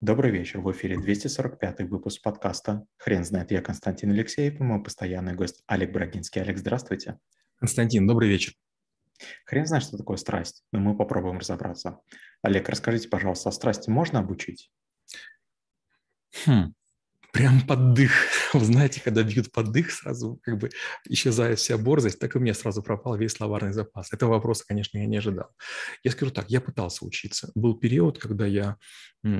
Добрый вечер. В эфире 245 выпуск подкаста «Хрен знает». Я Константин Алексеев и мой постоянный гость Олег Брагинский. Олег, здравствуйте. Константин, добрый вечер. Хрен знает, что такое страсть, но мы попробуем разобраться. Олег, расскажите, пожалуйста, а страсти можно обучить? Хм прям под дых. Вы знаете, когда бьют под дых, сразу как бы исчезает вся борзость, так и у меня сразу пропал весь словарный запас. Этого вопроса, конечно, я не ожидал. Я скажу так, я пытался учиться. Был период, когда я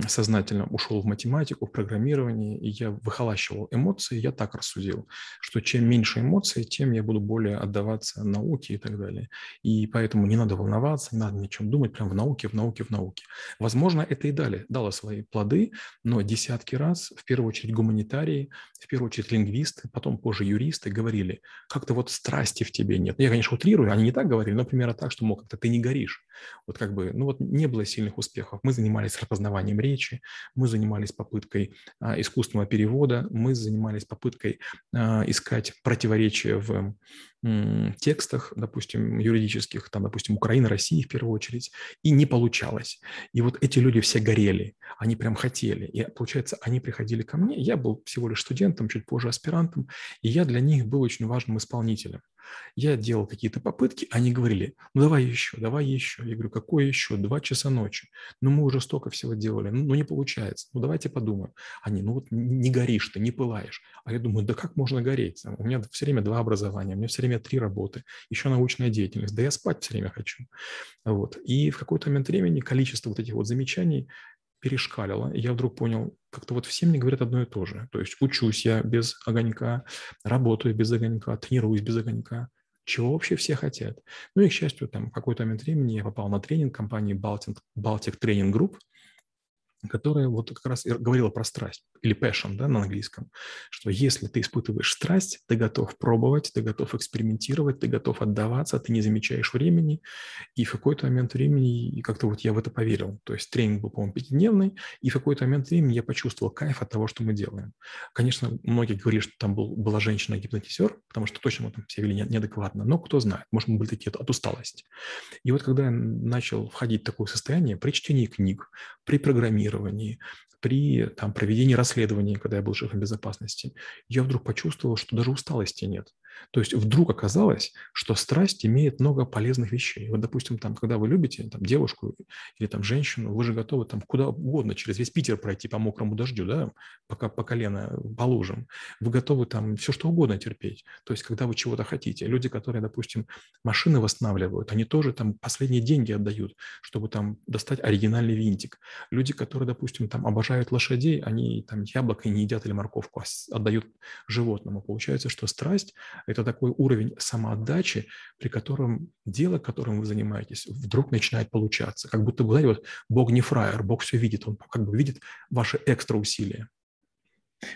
сознательно ушел в математику, в программирование, и я выхолащивал эмоции, я так рассудил, что чем меньше эмоций, тем я буду более отдаваться науке и так далее. И поэтому не надо волноваться, не надо ни о чем думать, прям в науке, в науке, в науке. Возможно, это и дали, дало свои плоды, но десятки раз, в первую очередь гуманитарии, в первую очередь лингвисты, потом позже юристы говорили, как-то вот страсти в тебе нет. Я, конечно, утрирую, они не так говорили, но примерно так, что, мол, как-то ты не горишь. Вот как бы, ну вот не было сильных успехов. Мы занимались распознаванием речи, мы занимались попыткой а, искусственного перевода, мы занимались попыткой а, искать противоречия в текстах, допустим, юридических, там, допустим, Украина, России в первую очередь, и не получалось. И вот эти люди все горели, они прям хотели. И получается, они приходили ко мне, я был всего лишь студентом, чуть позже аспирантом, и я для них был очень важным исполнителем. Я делал какие-то попытки, они говорили, ну давай еще, давай еще. Я говорю, какое еще? Два часа ночи. Ну мы уже столько всего делали, ну, ну не получается. Ну давайте подумаем. Они, ну вот не горишь ты, не пылаешь. А я думаю, да как можно гореть? У меня все время два образования, у меня все время три работы, еще научная деятельность. Да я спать все время хочу. Вот. И в какой-то момент времени количество вот этих вот замечаний перешкалило. И я вдруг понял, как-то вот все мне говорят одно и то же. То есть учусь я без огонька, работаю без огонька, тренируюсь без огонька. Чего вообще все хотят? Ну и, к счастью, там в какой-то момент времени я попал на тренинг компании Baltic, Baltic Training Group – которая вот как раз говорила про страсть, или passion, да, на английском, что если ты испытываешь страсть, ты готов пробовать, ты готов экспериментировать, ты готов отдаваться, ты не замечаешь времени, и в какой-то момент времени, и как-то вот я в это поверил, то есть тренинг был, по-моему, пятидневный, и в какой-то момент времени я почувствовал кайф от того, что мы делаем. Конечно, многие говорили, что там был, была женщина-гипнотизер, потому что точно мы там все вели неадекватно, но кто знает, может, мы были такие от усталости. И вот когда я начал входить в такое состояние при чтении книг, при программировании, при там, проведении расследований, когда я был шефом безопасности, я вдруг почувствовал, что даже усталости нет. То есть вдруг оказалось, что страсть имеет много полезных вещей. Вот, допустим, там, когда вы любите там, девушку или там, женщину, вы же готовы там, куда угодно через весь Питер пройти по мокрому дождю, да, пока по колено по лужам. Вы готовы там все что угодно терпеть. То есть когда вы чего-то хотите. Люди, которые, допустим, машины восстанавливают, они тоже там последние деньги отдают, чтобы там достать оригинальный винтик. Люди, которые, допустим, там обожают лошадей, они там яблоко не едят или морковку, а отдают животному. Получается, что страсть это такой уровень самоотдачи, при котором дело, которым вы занимаетесь, вдруг начинает получаться. Как будто, знаете, вот Бог не фраер, Бог все видит, Он как бы видит ваши экстра усилия.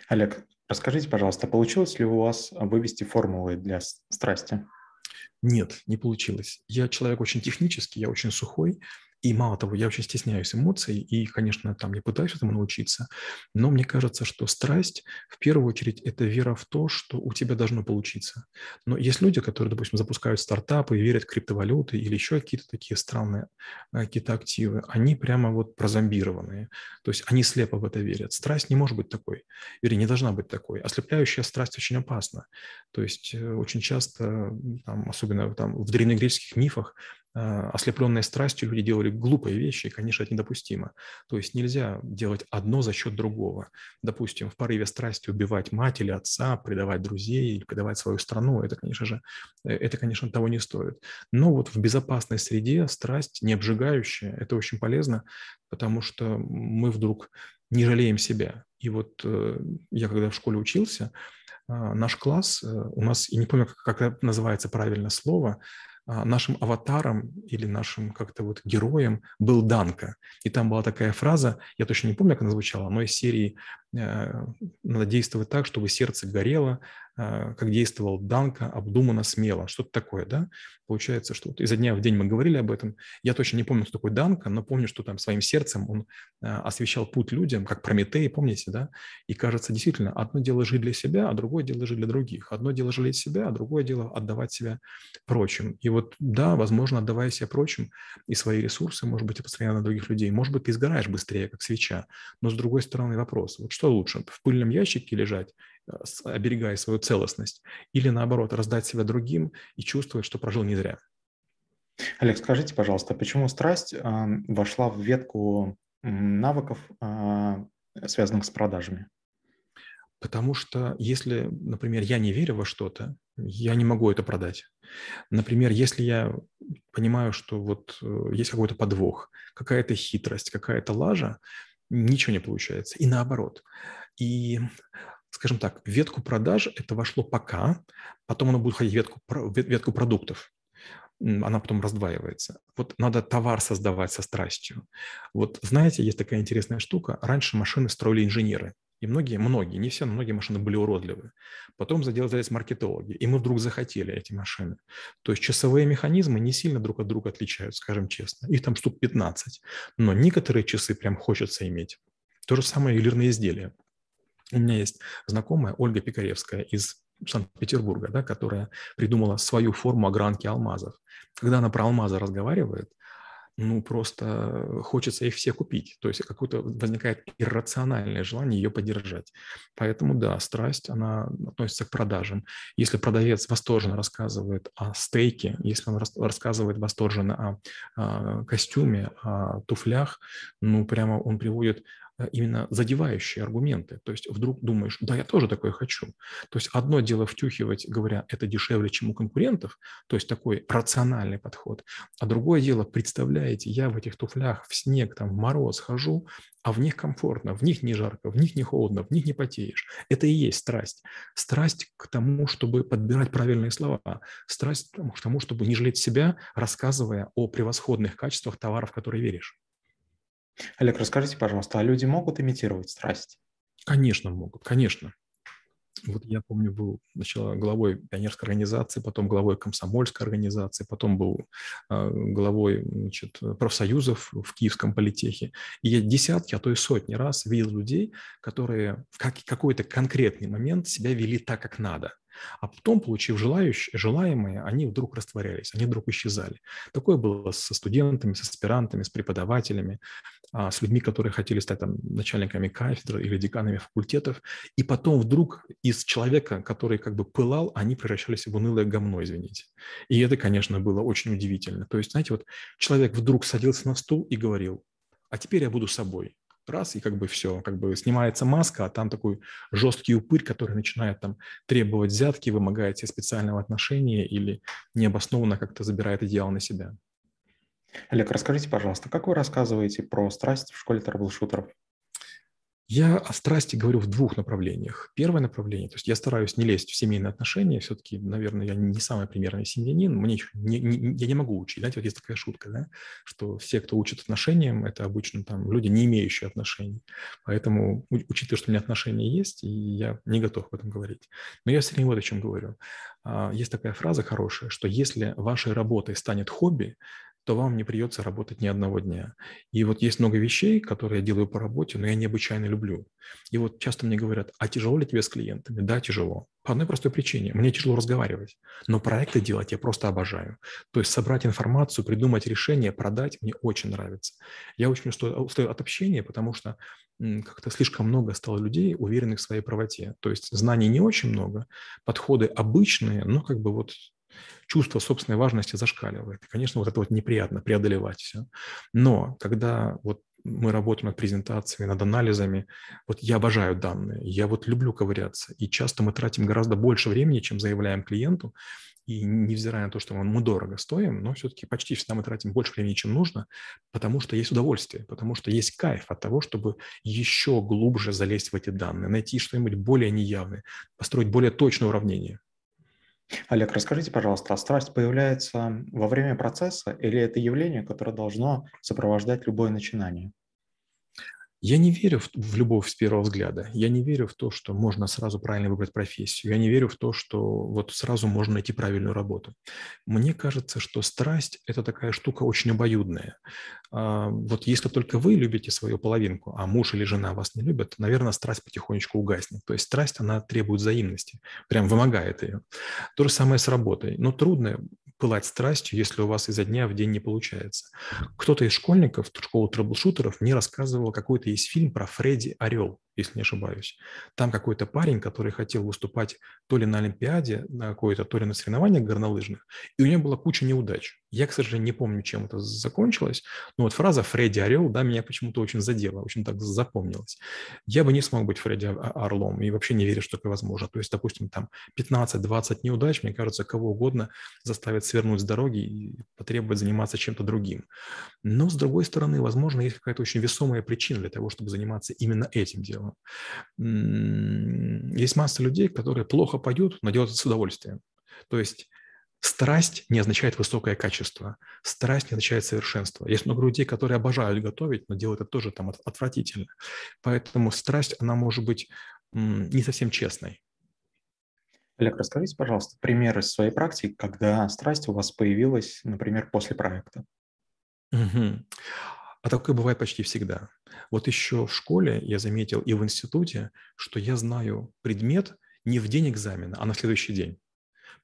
Олег, расскажите, пожалуйста, получилось ли у вас вывести формулы для страсти? Нет, не получилось. Я человек очень технический, я очень сухой, и мало того, я очень стесняюсь эмоций и, конечно, там не пытаюсь этому научиться, но мне кажется, что страсть, в первую очередь, это вера в то, что у тебя должно получиться. Но есть люди, которые, допустим, запускают стартапы, верят в криптовалюты или еще какие-то такие странные э, какие-то активы, они прямо вот прозомбированные. То есть они слепо в это верят. Страсть не может быть такой, вернее, не должна быть такой. Ослепляющая страсть очень опасна. То есть э, очень часто, там, особенно там, в древнегреческих мифах, ослепленные страстью люди делали глупые вещи, и, конечно, это недопустимо. То есть нельзя делать одно за счет другого. Допустим, в порыве страсти убивать мать или отца, предавать друзей или предавать свою страну, это, конечно же, э, это, конечно, того не стоит. Но вот в безопасной среде страсть не обжигающая, это очень полезно, потому что мы вдруг не жалеем себя. И вот э, я когда в школе учился, наш класс, э, у нас, я не помню, как, называется правильное слово, нашим аватаром или нашим как-то вот героем был Данка. И там была такая фраза, я точно не помню, как она звучала, но из серии надо действовать так, чтобы сердце горело, э, как действовал Данка, обдуманно, смело, что-то такое, да? Получается, что вот изо дня в день мы говорили об этом. Я точно не помню, кто такой Данка, но помню, что там своим сердцем он освещал путь людям, как Прометей, помните, да? И кажется, действительно, одно дело жить для себя, а другое дело жить для других. Одно дело жалеть себя, а другое дело отдавать себя прочим. И вот, да, возможно, отдавая себя прочим и свои ресурсы, может быть, постоянно на других людей, может быть, ты сгораешь быстрее, как свеча. Но с другой стороны вопрос, вот что лучше, в пыльном ящике лежать, э, оберегая свою целостность, или наоборот, раздать себя другим и чувствовать, что прожил не зря? Олег, скажите, пожалуйста, почему страсть э, вошла в ветку навыков, э, связанных с продажами? Потому что если, например, я не верю во что-то, я не могу это продать. Например, если я понимаю, что вот э, есть какой-то подвох, какая-то хитрость, какая-то лажа, ничего не получается. И наоборот. И, скажем так, ветку продаж это вошло пока, потом оно будет ходить ветку, ветку продуктов она потом раздваивается. Вот надо товар создавать со страстью. Вот знаете, есть такая интересная штука. Раньше машины строили инженеры. И многие, многие, не все, но многие машины были уродливы. Потом заделались маркетологи, и мы вдруг захотели эти машины. То есть часовые механизмы не сильно друг от друга отличаются, скажем честно. Их там штук 15. Но некоторые часы прям хочется иметь. То же самое ювелирные изделия. У меня есть знакомая Ольга Пикаревская из Санкт-Петербурга, да, которая придумала свою форму огранки алмазов. Когда она про алмазы разговаривает, ну, просто хочется их все купить. То есть какое-то возникает иррациональное желание ее поддержать. Поэтому, да, страсть, она относится к продажам. Если продавец восторженно рассказывает о стейке, если он рассказывает восторженно о, о костюме, о туфлях, ну, прямо он приводит Э, именно задевающие аргументы. То есть вдруг думаешь, да, я тоже такое хочу. То есть одно дело втюхивать, говоря, это дешевле, чем у конкурентов, то есть такой рациональный подход, а другое дело, представляете, я в этих туфлях в снег, там, в мороз хожу, а в них комфортно, в них не жарко, в них не холодно, в них не потеешь. Это и есть страсть. Страсть к тому, чтобы подбирать правильные слова. Страсть к тому, чтобы не жалеть себя, рассказывая о превосходных качествах товаров, в которые веришь. Олег, расскажите, пожалуйста, а люди могут имитировать страсть? Конечно, могут, конечно. Вот я помню, был сначала главой пионерской организации, потом главой комсомольской организации, потом был э, главой значит, профсоюзов в Киевском политехе. И я десятки, а то и сотни раз видел людей, которые в как, какой-то конкретный момент себя вели так, как надо. А потом, получив желающие, желаемые, они вдруг растворялись, они вдруг исчезали. Такое было со студентами, с аспирантами, с преподавателями, а, с людьми, которые хотели стать там, начальниками кафедры или деканами факультетов. И потом вдруг из человека, который как бы пылал, они превращались в унылое говно, извините. И это, конечно, было очень удивительно. То есть, знаете, вот человек вдруг садился на стул и говорил, а теперь я буду собой раз, и как бы все, как бы снимается маска, а там такой жесткий упырь, который начинает там требовать взятки, вымогает себе специального отношения или необоснованно как-то забирает идеал на себя. Олег, расскажите, пожалуйста, как вы рассказываете про страсть в школе трэблшутеров? Я о страсти говорю в двух направлениях. Первое направление, то есть я стараюсь не лезть в семейные отношения, все-таки, наверное, я не самый примерный семьянин, мне не, не, я не могу учить. Знаете, вот есть такая шутка, да, что все, кто учит отношениям, это обычно там люди, не имеющие отношений. Поэтому, учитывая, что у меня отношения есть, и я не готов об этом говорить. Но я все время вот о чем говорю. А, есть такая фраза хорошая, что если вашей работой станет хобби, то вам не придется работать ни одного дня. И вот есть много вещей, которые я делаю по работе, но я необычайно люблю. И вот часто мне говорят, а тяжело ли тебе с клиентами? Да, тяжело. По одной простой причине. Мне тяжело разговаривать. Но проекты делать я просто обожаю. То есть собрать информацию, придумать решение, продать мне очень нравится. Я очень устаю, от общения, потому что как-то слишком много стало людей, уверенных в своей правоте. То есть знаний не очень много, подходы обычные, но как бы вот чувство собственной важности зашкаливает. И, конечно, вот это вот неприятно преодолевать все. Но когда вот мы работаем над презентациями, над анализами. Вот я обожаю данные, я вот люблю ковыряться. И часто мы тратим гораздо больше времени, чем заявляем клиенту. И невзирая на то, что мы дорого стоим, но все-таки почти всегда мы тратим больше времени, чем нужно, потому что есть удовольствие, потому что есть кайф от того, чтобы еще глубже залезть в эти данные, найти что-нибудь более неявное, построить более точное уравнение. Олег, расскажите, пожалуйста, а страсть появляется во время процесса или это явление, которое должно сопровождать любое начинание? Я не верю в, в любовь с первого взгляда. Я не верю в то, что можно сразу правильно выбрать профессию. Я не верю в то, что вот сразу можно найти правильную работу. Мне кажется, что страсть – это такая штука очень обоюдная. А, вот если только вы любите свою половинку, а муж или жена вас не любят, наверное, страсть потихонечку угаснет. То есть страсть, она требует взаимности, прям вымогает ее. То же самое с работой. Но трудно пылать страстью, если у вас изо дня в день не получается. Кто-то из школьников, школы трэблшутеров, мне рассказывал, какой-то есть фильм про Фредди Орел если не ошибаюсь. Там какой-то парень, который хотел выступать то ли на Олимпиаде на какой-то, то ли на соревнованиях горнолыжных, и у него была куча неудач. Я, к сожалению, не помню, чем это закончилось, но вот фраза «Фредди Орел», да, меня почему-то очень задела, очень так запомнилась. Я бы не смог быть Фредди Орлом и вообще не верю, что это возможно. То есть, допустим, там 15-20 неудач, мне кажется, кого угодно заставит свернуть с дороги и потребовать заниматься чем-то другим. Но, с другой стороны, возможно, есть какая-то очень весомая причина для того, чтобы заниматься именно этим делом делом. Есть масса людей, которые плохо поют, но делают это с удовольствием. То есть страсть не означает высокое качество, страсть не означает совершенство. Есть много людей, которые обожают готовить, но делают это тоже там отвратительно. Поэтому страсть, она может быть не совсем честной. Олег, расскажите, пожалуйста, пример из своей практики, когда страсть у вас появилась, например, после проекта. Угу. А такое бывает почти всегда. Вот еще в школе я заметил и в институте, что я знаю предмет не в день экзамена, а на следующий день.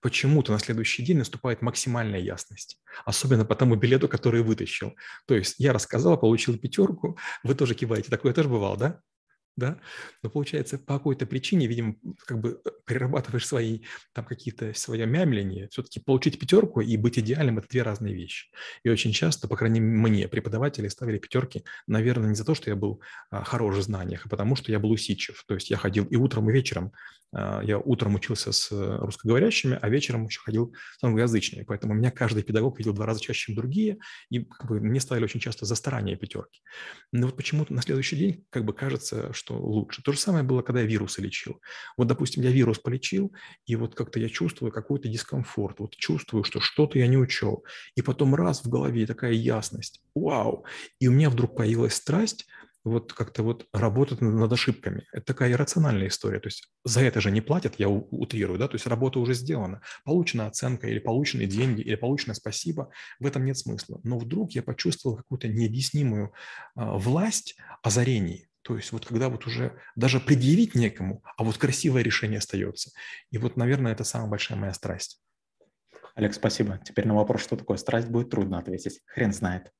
Почему-то на следующий день наступает максимальная ясность, особенно по тому билету, который вытащил. То есть я рассказал, получил пятерку, вы тоже киваете, такое тоже бывало, да? Да, но получается по какой-то причине, видимо, как бы э, перерабатываешь свои там какие-то свое мямление, все-таки получить пятерку и быть идеальным – это две разные вещи. И очень часто, по крайней мере, мне преподаватели ставили пятерки, наверное, не за то, что я был а, хорош в знаниях, а потому что я был усидчив. То есть я ходил и утром, и вечером. А, я утром учился с э, русскоговорящими, а вечером еще ходил с англоязычными. Поэтому меня каждый педагог видел два раза чаще, чем другие, и как бы, мне ставили очень часто за старание пятерки. Но вот почему-то на следующий день как бы кажется, что лучше. То же самое было, когда я вирусы лечил. Вот, допустим, я вирус полечил, и вот как-то я чувствую какой-то дискомфорт, вот чувствую, что что-то я не учел. И потом раз в голове такая ясность, вау, и у меня вдруг появилась страсть вот как-то вот работать над ошибками. Это такая иррациональная история. То есть за это же не платят, я утрирую, да, то есть работа уже сделана. Получена оценка или получены деньги, или получено спасибо, в этом нет смысла. Но вдруг я почувствовал какую-то необъяснимую а, власть озарений, то есть вот когда вот уже даже предъявить некому, а вот красивое решение остается. И вот, наверное, это самая большая моя страсть. Олег, спасибо. Теперь на вопрос, что такое страсть, будет трудно ответить. Хрен знает.